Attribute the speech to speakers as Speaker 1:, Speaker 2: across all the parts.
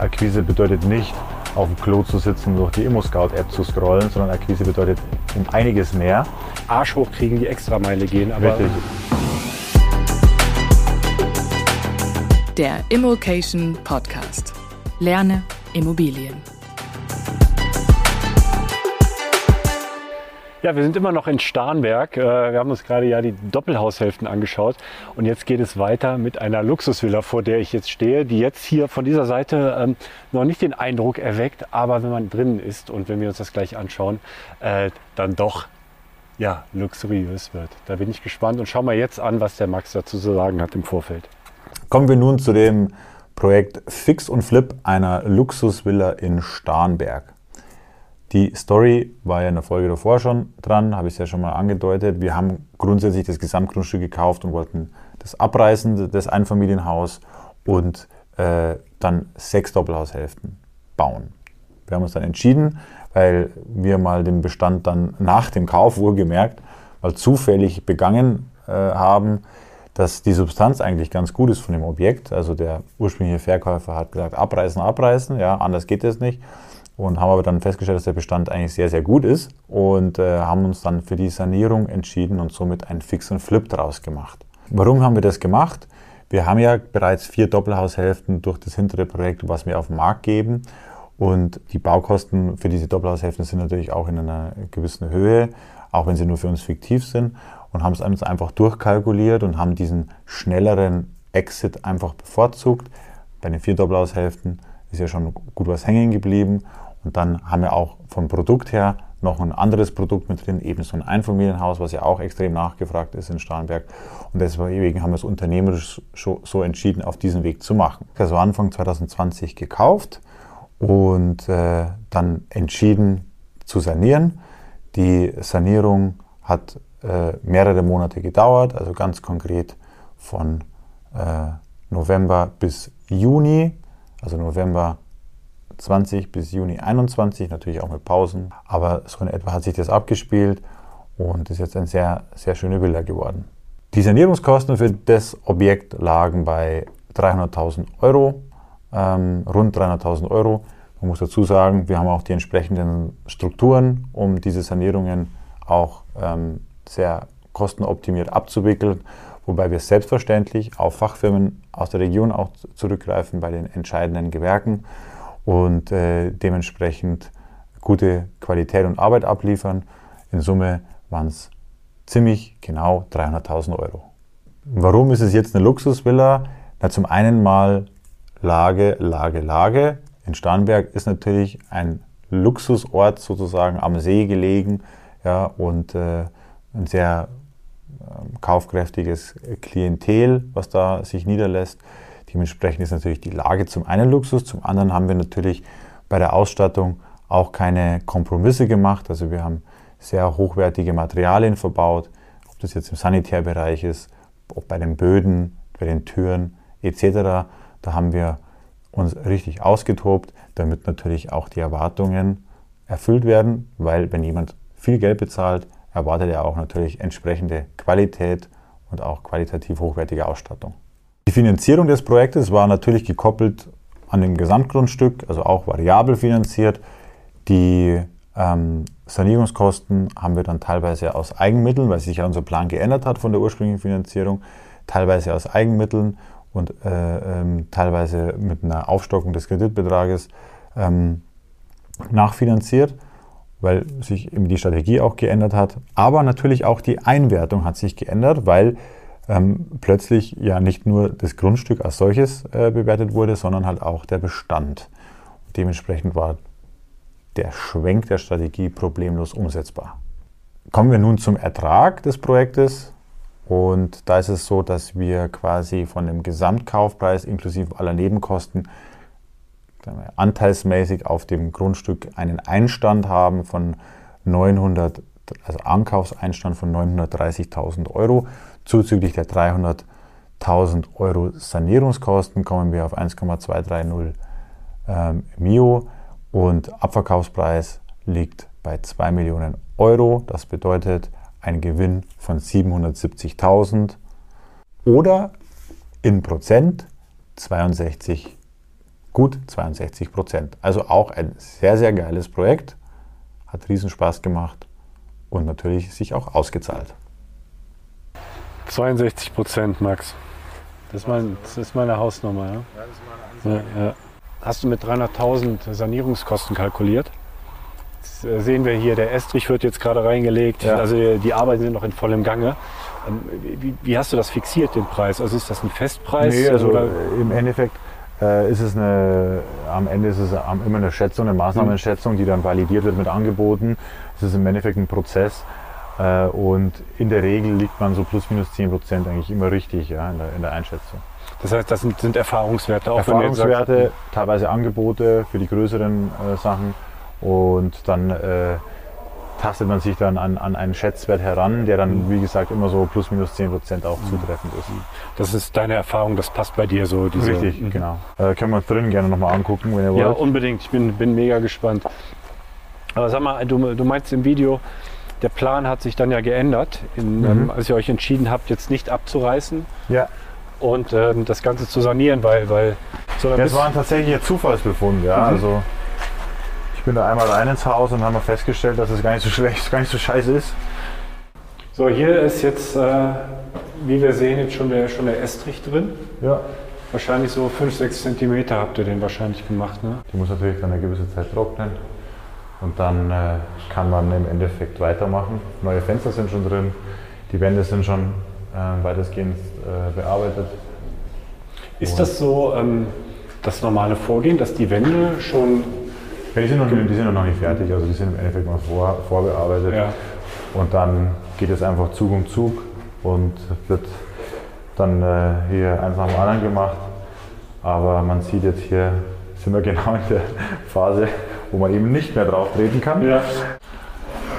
Speaker 1: Akquise bedeutet nicht, auf dem Klo zu sitzen, durch die ImmoScout-App zu scrollen, sondern Akquise bedeutet um einiges mehr.
Speaker 2: Arsch hochkriegen, die Extrameile gehen. Aber
Speaker 1: Richtig.
Speaker 3: Der Immokation Podcast. Lerne Immobilien.
Speaker 2: Ja, wir sind immer noch in Starnberg. Äh, Wir haben uns gerade ja die Doppelhaushälften angeschaut und jetzt geht es weiter mit einer Luxusvilla, vor der ich jetzt stehe, die jetzt hier von dieser Seite ähm, noch nicht den Eindruck erweckt, aber wenn man drinnen ist und wenn wir uns das gleich anschauen, äh, dann doch ja luxuriös wird. Da bin ich gespannt und schau mal jetzt an, was der Max dazu zu sagen hat im Vorfeld.
Speaker 1: Kommen wir nun zu dem Projekt Fix und Flip einer Luxusvilla in Starnberg. Die Story war ja in der Folge davor schon dran, habe ich es ja schon mal angedeutet. Wir haben grundsätzlich das Gesamtgrundstück gekauft und wollten das abreißen, das Einfamilienhaus und äh, dann sechs Doppelhaushälften bauen. Wir haben uns dann entschieden, weil wir mal den Bestand dann nach dem Kauf wohlgemerkt, mal zufällig begangen äh, haben, dass die Substanz eigentlich ganz gut ist von dem Objekt. Also der ursprüngliche Verkäufer hat gesagt, abreißen, abreißen, ja, anders geht es nicht. Und haben aber dann festgestellt, dass der Bestand eigentlich sehr, sehr gut ist und äh, haben uns dann für die Sanierung entschieden und somit ein Fix und Flip draus gemacht. Warum haben wir das gemacht? Wir haben ja bereits vier Doppelhaushälften durch das hintere Projekt, was wir auf den Markt geben. Und die Baukosten für diese Doppelhaushälften sind natürlich auch in einer gewissen Höhe, auch wenn sie nur für uns fiktiv sind. Und haben es uns einfach durchkalkuliert und haben diesen schnelleren Exit einfach bevorzugt. Bei den vier Doppelhaushälften ist ja schon gut was hängen geblieben. Und dann haben wir auch vom Produkt her noch ein anderes Produkt mit drin, eben so ein Einfamilienhaus, was ja auch extrem nachgefragt ist in Starnberg. Und deswegen haben wir es unternehmerisch so entschieden, auf diesen Weg zu machen. Also Anfang 2020 gekauft und äh, dann entschieden zu sanieren. Die Sanierung hat äh, mehrere Monate gedauert, also ganz konkret von äh, November bis Juni, also November 20 bis Juni 21, natürlich auch mit Pausen. Aber so in etwa hat sich das abgespielt und ist jetzt eine sehr, sehr schöne Villa geworden. Die Sanierungskosten für das Objekt lagen bei 300.000 Euro, ähm, rund 300.000 Euro. Man muss dazu sagen, wir haben auch die entsprechenden Strukturen, um diese Sanierungen auch ähm, sehr kostenoptimiert abzuwickeln, wobei wir selbstverständlich auf Fachfirmen aus der Region auch zurückgreifen bei den entscheidenden Gewerken und äh, dementsprechend gute Qualität und Arbeit abliefern. In Summe waren es ziemlich genau 300.000 Euro. Warum ist es jetzt eine Luxusvilla? Na, zum einen mal Lage, Lage, Lage. In Starnberg ist natürlich ein Luxusort sozusagen am See gelegen ja, und äh, ein sehr äh, kaufkräftiges Klientel, was da sich niederlässt. Dementsprechend ist natürlich die Lage zum einen Luxus, zum anderen haben wir natürlich bei der Ausstattung auch keine Kompromisse gemacht. Also wir haben sehr hochwertige Materialien verbaut, ob das jetzt im Sanitärbereich ist, ob bei den Böden, bei den Türen etc. Da haben wir uns richtig ausgetobt, damit natürlich auch die Erwartungen erfüllt werden, weil wenn jemand viel Geld bezahlt, erwartet er auch natürlich entsprechende Qualität und auch qualitativ hochwertige Ausstattung. Die Finanzierung des Projektes war natürlich gekoppelt an dem Gesamtgrundstück, also auch variabel finanziert. Die ähm, Sanierungskosten haben wir dann teilweise aus Eigenmitteln, weil sich ja unser Plan geändert hat von der ursprünglichen Finanzierung, teilweise aus Eigenmitteln und äh, ähm, teilweise mit einer Aufstockung des Kreditbetrages ähm, nachfinanziert, weil sich eben die Strategie auch geändert hat. Aber natürlich auch die Einwertung hat sich geändert, weil ähm, plötzlich ja nicht nur das Grundstück als solches äh, bewertet wurde, sondern halt auch der Bestand. Und dementsprechend war der Schwenk der Strategie problemlos umsetzbar. Kommen wir nun zum Ertrag des Projektes. Und da ist es so, dass wir quasi von dem Gesamtkaufpreis inklusive aller Nebenkosten anteilsmäßig auf dem Grundstück einen Einstand haben von 900, also Ankaufseinstand von 930.000 Euro. Zuzüglich der 300.000 Euro Sanierungskosten kommen wir auf 1,230 ähm, Mio und Abverkaufspreis liegt bei 2 Millionen Euro. Das bedeutet ein Gewinn von 770.000 oder in Prozent 62 gut 62 Prozent. Also auch ein sehr, sehr geiles Projekt. Hat riesen Spaß gemacht und natürlich sich auch ausgezahlt.
Speaker 2: 62 Prozent, Max. Das ist, mein, das ist meine Hausnummer. Ja? Ja, ja. Hast du mit 300.000 Sanierungskosten kalkuliert? Jetzt äh, sehen wir hier, der Estrich wird jetzt gerade reingelegt.
Speaker 1: Ja.
Speaker 2: Also die- die Arbeiten sind noch in vollem Gange. Ähm, Wie, wie hast du das fixiert, den Preis? Also ist das ein Festpreis?
Speaker 1: Nee, also
Speaker 2: oder?
Speaker 1: äh, im Endeffekt äh, ist es eine, am Ende ist es immer eine Schätzung, eine Maßnahmenschätzung, die dann validiert wird mit Angeboten. Es ist im Endeffekt ein Prozess und in der Regel liegt man so plus minus 10 Prozent eigentlich immer richtig ja, in, der, in der Einschätzung.
Speaker 2: Das heißt, das sind, sind Erfahrungswerte. Auch
Speaker 1: Erfahrungswerte, teilweise Angebote für die größeren äh, Sachen und dann äh, tastet man sich dann an, an einen Schätzwert heran, der dann, wie gesagt, immer so plus minus 10 Prozent auch zutreffend ist.
Speaker 2: Das ist deine Erfahrung, das passt bei dir so. Diese,
Speaker 1: Richtig,
Speaker 2: Mhm.
Speaker 1: genau. Äh, können wir uns drinnen gerne nochmal angucken, wenn ihr
Speaker 2: Ja,
Speaker 1: wollt.
Speaker 2: unbedingt. Ich bin, bin mega gespannt. Aber sag mal, du, du meinst im Video, der Plan hat sich dann ja geändert, in,
Speaker 1: Mhm.
Speaker 2: ähm, als ihr euch entschieden habt, jetzt nicht abzureißen
Speaker 1: ja.
Speaker 2: und ähm, das Ganze zu sanieren, weil, weil sondern
Speaker 1: Das war ein tatsächlicher Zufallsbefund, ja.
Speaker 2: Mhm.
Speaker 1: Also ich bin da einmal rein ins Haus und haben wir festgestellt, dass es gar nicht so schlecht, gar nicht so scheiße ist.
Speaker 2: so hier ist jetzt, äh, wie wir sehen, jetzt schon der, schon der Estrich drin.
Speaker 1: Ja.
Speaker 2: Wahrscheinlich so 5, 6 Zentimeter habt ihr den wahrscheinlich gemacht. Ne?
Speaker 1: Die muss natürlich dann eine gewisse Zeit trocknen. Und dann äh, kann man im Endeffekt weitermachen. Neue Fenster sind schon drin, die Wände sind schon äh, weitestgehend äh, bearbeitet.
Speaker 2: Ist das so ähm, das normale Vorgehen, dass die Wände schon
Speaker 1: Ja, die, sind noch, die sind noch nicht fertig, also die sind im Endeffekt noch vor, vorbearbeitet.
Speaker 2: ja,
Speaker 1: Und dann geht es einfach Zug um Zug und wird dann äh, hier eins nach dem anderen gemacht. Aber man sieht jetzt hier, sind wir genau in der Phase, wo man eben nicht mehr drauf treten kann.
Speaker 2: ja,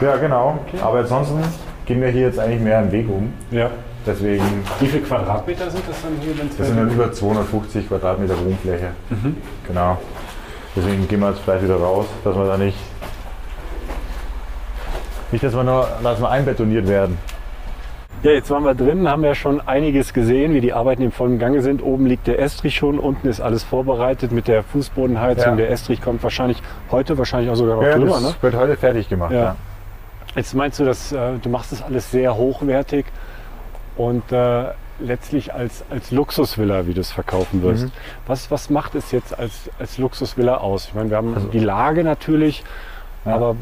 Speaker 1: Ja, genau. Aber ansonsten gehen wir hier jetzt eigentlich mehr einen Weg um.
Speaker 2: ja.
Speaker 1: Deswegen,
Speaker 2: Wie viele Quadratmeter sind das dann hier,
Speaker 1: das sind dann über 250 Quadratmeter Wohnfläche. Genau. Deswegen gehen wir jetzt gleich wieder raus, dass wir da nicht, nicht, dass wir nur, dass wir einbetoniert werden.
Speaker 2: Ja, jetzt waren wir drin, haben ja schon einiges gesehen, wie die Arbeiten im vollen Gange sind. Oben liegt der Estrich schon, unten ist alles vorbereitet mit der Fußbodenheizung.
Speaker 1: Ja.
Speaker 2: Der Estrich kommt wahrscheinlich heute, wahrscheinlich auch sogar noch
Speaker 1: Ja,
Speaker 2: drüber.
Speaker 1: das
Speaker 2: Ne?
Speaker 1: wird heute fertig gemacht.
Speaker 2: Ja. Jetzt meinst du, dass äh, du machst das alles sehr hochwertig und äh, letztlich als, als Luxusvilla, wie du es verkaufen wirst.
Speaker 1: Mhm.
Speaker 2: Was, was macht es jetzt als, als Luxusvilla aus? Ich meine, wir haben
Speaker 1: Also-
Speaker 2: die Lage natürlich,
Speaker 1: Ja.
Speaker 2: aber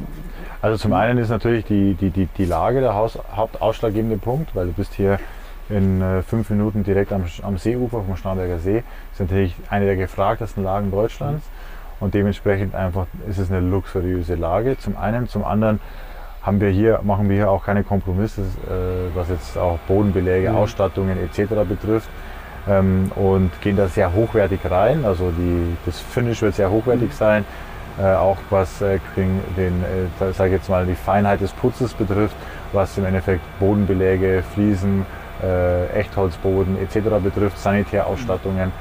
Speaker 1: Also zum einen ist natürlich die, die, die, die Lage der Haus, hauptausschlaggebende Punkt, weil du bist hier in äh, fünf Minuten direkt am, am Seeufer vom Starnberger See. Das ist natürlich eine der gefragtesten Lagen Deutschlands und dementsprechend einfach ist es eine luxuriöse Lage. Zum einen, zum anderen haben wir hier, machen wir hier auch keine Kompromisse, äh, was jetzt auch Bodenbeläge,
Speaker 2: Mhm.
Speaker 1: Ausstattungen etc. betrifft. Ähm, und gehen da sehr hochwertig rein. Also die, das Finish wird sehr hochwertig sein. Äh, auch was äh, den, äh, sag ich jetzt mal, die Feinheit des Putzes betrifft, was im Endeffekt Bodenbeläge, Fliesen, äh, Echtholzboden etc. betrifft, Sanitärausstattungen.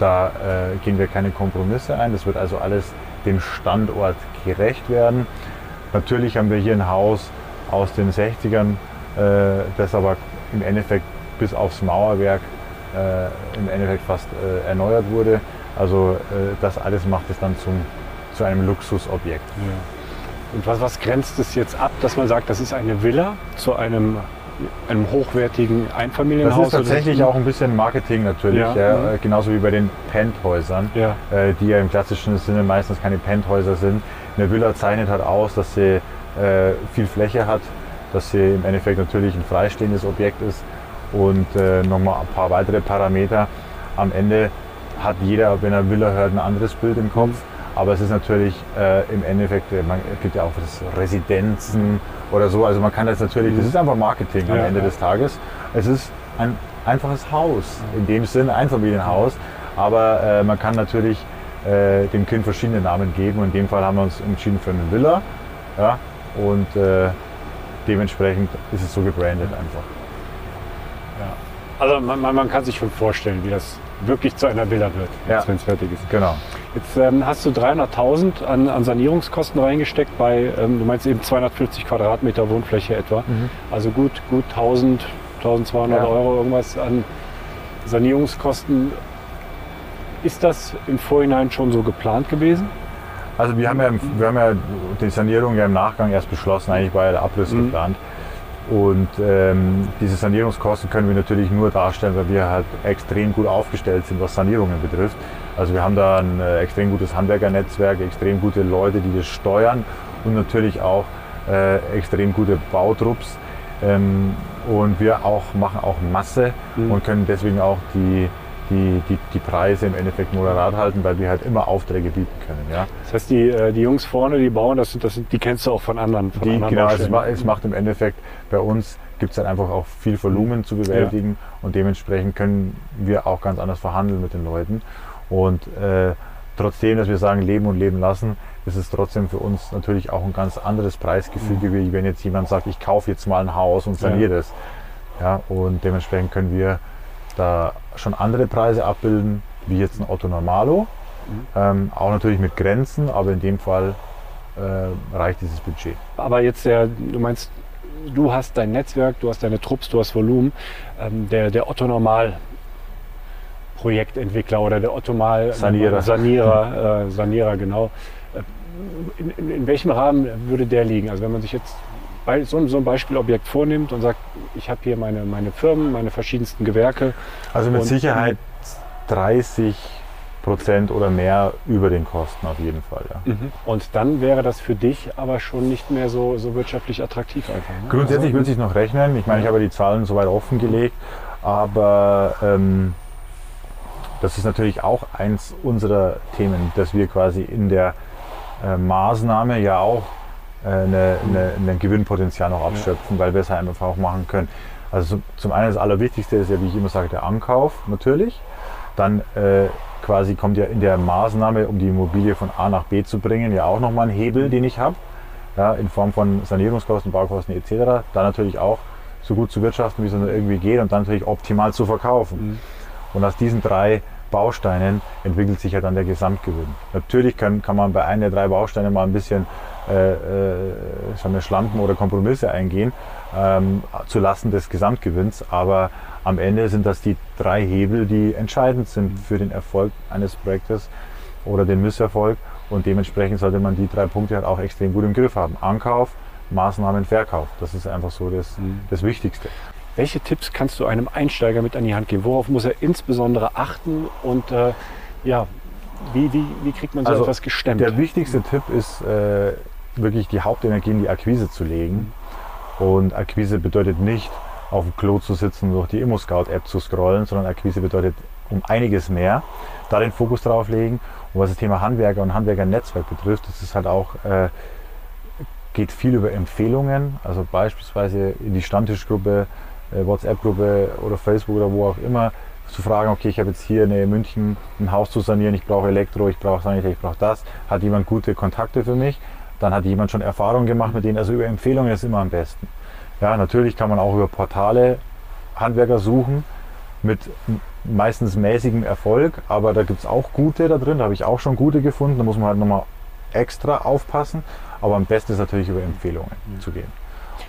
Speaker 1: Da äh, gehen wir keine Kompromisse ein. Das wird also alles dem Standort gerecht werden. Natürlich haben wir hier ein Haus aus den 60ern, äh, das aber im Endeffekt bis aufs Mauerwerk äh, im Endeffekt fast erneuert wurde. Also das alles macht es dann zum, zu einem Luxusobjekt.
Speaker 2: Und was, was grenzt es jetzt ab, dass man sagt, das ist eine Villa zu einem, einem hochwertigen
Speaker 1: Das
Speaker 2: Einfamilienhaus?
Speaker 1: ist tatsächlich
Speaker 2: oder-
Speaker 1: auch ein bisschen Marketing natürlich,
Speaker 2: Ja,
Speaker 1: ja,
Speaker 2: mhm.
Speaker 1: genauso wie bei den Penthäusern,
Speaker 2: Ja.
Speaker 1: äh, die ja im klassischen Sinne meistens keine Penthäuser sind. Eine Villa zeichnet halt aus, dass sie äh, viel Fläche hat, dass sie im Endeffekt natürlich ein freistehendes Objekt ist und äh, nochmal ein paar weitere Parameter. Am Ende hat jeder, wenn er Villa hört, ein anderes Bild im Kopf. Aber es ist natürlich äh, im Endeffekt, äh, man, gibt ja auch das Residenzen oder so. Also man kann das natürlich, das ist einfach Marketing am
Speaker 2: Ja,
Speaker 1: Ende
Speaker 2: ja.
Speaker 1: des Tages. Es ist ein einfaches Haus, in dem Sinn ein Familienhaus. Aber äh, man kann natürlich äh, dem Kind verschiedene Namen geben. Und in dem Fall haben wir uns entschieden für eine Villa. Ja? Und äh, dementsprechend ist es so gebrandet einfach.
Speaker 2: Also man, man, man kann sich schon vorstellen, wie das wirklich zu einer Villa wird,
Speaker 1: Ja.
Speaker 2: wenn es fertig ist.
Speaker 1: Genau.
Speaker 2: Jetzt ähm, hast du 300.000 an, an Sanierungskosten reingesteckt bei, ähm, du meinst eben 240 Quadratmeter Wohnfläche etwa. Also gut, gut 1000, 1200
Speaker 1: Ja.
Speaker 2: Euro irgendwas an Sanierungskosten. Ist das im Vorhinein schon so geplant gewesen?
Speaker 1: Also wir haben ja, wir haben ja die Sanierung ja im Nachgang erst beschlossen, eigentlich war ja der Abriss
Speaker 2: Mhm.
Speaker 1: geplant. Und ähm, diese Sanierungskosten können wir natürlich nur darstellen, weil wir halt extrem gut aufgestellt sind, was Sanierungen betrifft. Also wir haben da ein äh, extrem gutes Handwerkernetzwerk, extrem gute Leute, die das steuern und natürlich auch äh, extrem gute Bautrupps. Ähm, und wir auch machen auch Masse
Speaker 2: Mhm.
Speaker 1: und können deswegen auch die, die, die, die Preise im Endeffekt moderat halten, weil wir halt immer Aufträge bieten können. Ja?
Speaker 2: Das heißt, die, äh, die Jungs vorne, die bauen, das sind, das sind, die kennst du auch von anderen. Von
Speaker 1: Die,
Speaker 2: anderen
Speaker 1: genau, es, es macht im Endeffekt bei uns gibt es halt einfach auch viel Volumen zu bewältigen und dementsprechend können wir auch ganz anders verhandeln mit den Leuten. Und äh, trotzdem, dass wir sagen, leben und leben lassen, ist es trotzdem für uns natürlich auch ein ganz anderes Preisgefüge, wie wenn jetzt jemand sagt, ich kaufe jetzt mal ein Haus und saniere das. Ja, und dementsprechend können wir da schon andere Preise abbilden, wie jetzt ein Otto Normalo. Ähm, auch natürlich mit Grenzen, aber in dem Fall äh, reicht dieses Budget.
Speaker 2: Aber jetzt der, du meinst, du hast dein Netzwerk, du hast deine Trupps, du hast Volumen. Ähm, der, der Otto Normal Projektentwickler oder der Otto Mal
Speaker 1: Sanierer.
Speaker 2: Sanierer, äh, Sanierer genau. Äh, In, in, in welchem Rahmen würde der liegen? Also wenn man sich jetzt bei so, so ein Beispielobjekt vornimmt und sagt, ich habe hier meine, meine Firmen, meine verschiedensten Gewerke.
Speaker 1: Also mit Sicherheit 30 Prozent oder mehr über den Kosten auf jeden Fall. Ja.
Speaker 2: Und dann wäre das für dich aber schon nicht mehr so, so wirtschaftlich attraktiv einfach. Ne?
Speaker 1: Grundsätzlich würde sich noch rechnen. Ich meine, ich habe die Zahlen soweit offengelegt, aber ähm, das ist natürlich auch eins unserer Themen, dass wir quasi in der äh, Maßnahme ja auch äh, eine, eine, ein Gewinnpotenzial noch abschöpfen, weil wir es halt einfach auch machen können. Also zum- einen das Allerwichtigste ist ja, wie ich immer sage, der Ankauf natürlich. Dann äh, quasi kommt ja in der Maßnahme, um die Immobilie von A nach B zu bringen, ja auch nochmal ein Hebel, den ich habe, ja, in Form von Sanierungskosten, Baukosten etc. Dann natürlich auch so gut zu wirtschaften, wie es nur irgendwie geht und dann natürlich optimal zu verkaufen. Und aus diesen drei Bausteinen entwickelt sich ja dann der Gesamtgewinn. Natürlich kann, kann man bei einem der drei Bausteine mal ein bisschen äh, äh, Schlampen oder Kompromisse eingehen, ähm, zu Lasten des Gesamtgewinns, aber am Ende sind das die drei Hebel, die entscheidend sind für den Erfolg eines Projektes oder den Misserfolg und dementsprechend sollte man die drei Punkte halt auch extrem gut im Griff haben. Ankauf, Maßnahmen, Verkauf. Das ist einfach so das, das Wichtigste.
Speaker 2: Welche Tipps kannst du einem Einsteiger mit an die Hand geben? Worauf muss er insbesondere achten und äh, ja, wie, wie, wie kriegt man so
Speaker 1: Also,
Speaker 2: etwas gestemmt?
Speaker 1: Der wichtigste Tipp ist äh, wirklich die Hauptenergie in die Akquise zu legen. Und Akquise bedeutet nicht, auf dem Klo zu sitzen und durch die ImmoScout-App zu scrollen, sondern Akquise bedeutet um einiges mehr. Da den Fokus drauf legen. Und was das Thema Handwerker und Handwerkernetzwerk betrifft, das ist halt auch, äh, geht viel über Empfehlungen. Also beispielsweise in die Stammtischgruppe, WhatsApp-Gruppe oder Facebook oder wo auch immer zu fragen, okay, ich habe jetzt hier in München ein Haus zu sanieren, ich brauche Elektro, ich brauche Sanitär, ich brauche das. Hat jemand gute Kontakte für mich? Dann hat jemand schon Erfahrungen gemacht mit denen. Also über Empfehlungen ist immer am besten. Ja, natürlich kann man auch über Portale Handwerker suchen mit meistens mäßigem Erfolg, aber da gibt es auch gute da drin, da habe ich auch schon gute gefunden. Da muss man halt nochmal extra aufpassen. Aber am besten ist natürlich über Empfehlungen zu gehen.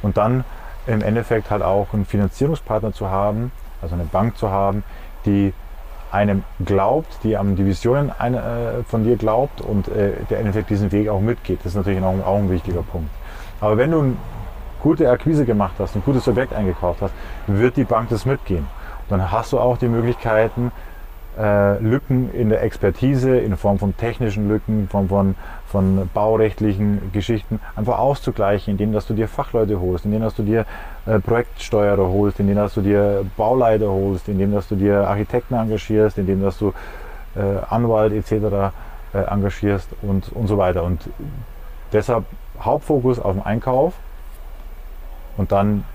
Speaker 1: Und dann im Endeffekt halt auch einen Finanzierungspartner zu haben, also eine Bank zu haben, die einem glaubt, die an die Visionen äh, von dir glaubt und äh, der im Endeffekt diesen Weg auch mitgeht. Das ist natürlich auch, ein- auch ein wichtiger Punkt. Aber wenn du eine gute Akquise gemacht hast, ein gutes Objekt eingekauft hast, wird die Bank das mitgehen. Dann hast du auch die Möglichkeiten, äh, Lücken in der Expertise in Form von technischen Lücken, in Form von, von baurechtlichen Geschichten einfach auszugleichen, indem dass du dir Fachleute holst, indem dass du dir äh, Projektsteuerer holst, indem dass du dir Bauleiter holst, indem dass du dir Architekten engagierst, indem dass du äh, Anwalt etc. Äh, engagierst und, und so weiter. Und deshalb Hauptfokus auf den Einkauf und dann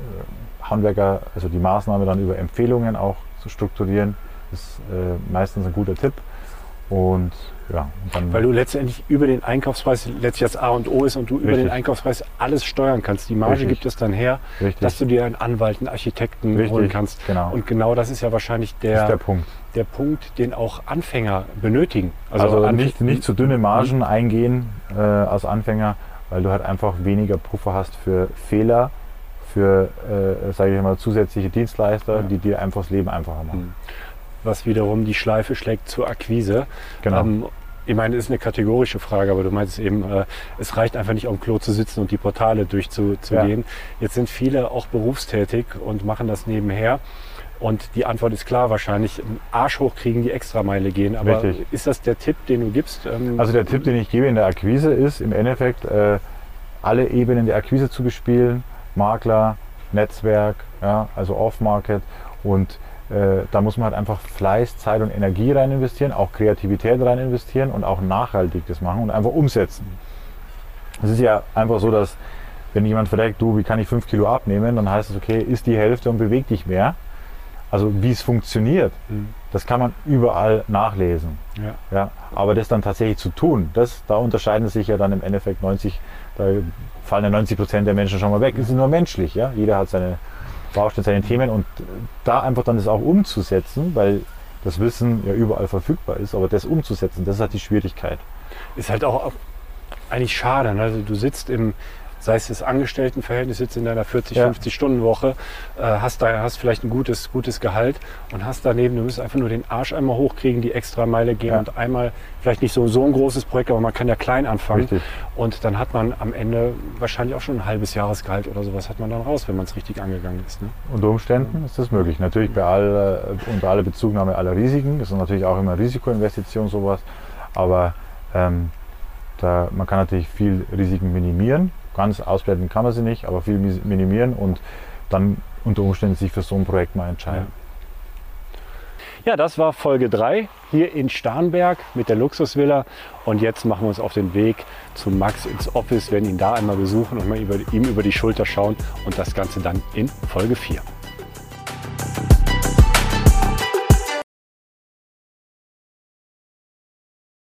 Speaker 1: äh, Handwerker, also die Maßnahme dann über Empfehlungen auch zu strukturieren, ist äh, meistens ein guter Tipp. Und ja, dann
Speaker 2: Weil du letztendlich über den Einkaufspreis letztlich das A und O ist und du über
Speaker 1: Richtig.
Speaker 2: den Einkaufspreis alles steuern kannst. Die Marge
Speaker 1: Richtig.
Speaker 2: gibt es dann her,
Speaker 1: Richtig.
Speaker 2: dass du dir einen Anwalt, einen Architekten holen kannst.
Speaker 1: genau.
Speaker 2: Und genau das ist ja wahrscheinlich der,
Speaker 1: der Punkt.
Speaker 2: der Punkt, den auch Anfänger benötigen.
Speaker 1: Also,
Speaker 2: Anf-
Speaker 1: nicht, nicht zu dünne Margen eingehen äh, als Anfänger, weil du halt einfach weniger Puffer hast für Fehler, für, äh, sage ich mal, zusätzliche Dienstleister,
Speaker 2: Ja.
Speaker 1: die dir einfach das Leben einfacher machen.
Speaker 2: Was wiederum die Schleife schlägt zur Akquise.
Speaker 1: Genau.
Speaker 2: Ähm, ich meine, das ist eine kategorische Frage, aber du meinst eben, äh, es reicht einfach nicht, auf dem Klo zu sitzen und die Portale durchzugehen. Jetzt sind viele auch berufstätig und machen das nebenher. Und die Antwort ist klar, wahrscheinlich Arsch hochkriegen, die Extrameile gehen. Aber
Speaker 1: Richtig.
Speaker 2: ist das der Tipp, den du gibst? Ähm,
Speaker 1: Also der Tipp, den ich gebe in der Akquise ist im Endeffekt äh, alle Ebenen der Akquise zu bespielen. Makler, Netzwerk, ja, also Off-Market und äh, da muss man halt einfach Fleiß, Zeit und Energie rein investieren, auch Kreativität rein investieren und auch nachhaltig das machen und einfach umsetzen. Es ist ja einfach so, dass wenn jemand fragt, du, wie kann ich 5 Kilo abnehmen, dann heißt es, okay, isst die Hälfte und beweg dich mehr. Also wie es funktioniert,
Speaker 2: Mhm.
Speaker 1: das kann man überall nachlesen.
Speaker 2: ja.
Speaker 1: Ja, aber das dann tatsächlich zu tun, das, da unterscheiden sich ja dann im Endeffekt 90, da fallen ja 90 Prozent der Menschen schon mal weg. Es ist nur menschlich, ja. Jeder hat seine Baustellen, seine Themen und da einfach dann das auch umzusetzen, weil das Wissen ja überall verfügbar ist, aber das umzusetzen, das ist halt die Schwierigkeit.
Speaker 2: Ist halt auch eigentlich schade. Ne? Also du sitzt im, sei es das Angestelltenverhältnis, sitzt in deiner 40,
Speaker 1: Ja.
Speaker 2: 50 Stunden Woche, äh, hast da hast vielleicht ein gutes, gutes Gehalt und hast daneben, du musst einfach nur den Arsch einmal hochkriegen, die extra Meile gehen
Speaker 1: Ja.
Speaker 2: und einmal vielleicht nicht so, so ein großes Projekt, aber man kann ja klein anfangen.
Speaker 1: Richtig.
Speaker 2: Und dann hat man am Ende wahrscheinlich auch schon ein halbes Jahresgehalt oder sowas hat man dann raus, wenn man es richtig angegangen ist. Ne?
Speaker 1: Unter Umständen ist das möglich. Natürlich bei aller, unter aller Bezugnahme aller Risiken. Das ist natürlich auch immer Risikoinvestition sowas. Aber ähm, da, man kann natürlich viel Risiken minimieren. Ganz ausblenden kann man sie nicht, aber viel minimieren und dann unter Umständen sich für so ein Projekt mal entscheiden.
Speaker 2: Ja, das war Folge 3 hier in Starnberg mit der Luxusvilla. Und jetzt machen wir uns auf den Weg zu Max ins Office, werden ihn da einmal besuchen und mal über, ihm über die Schulter schauen und das Ganze dann in Folge 4.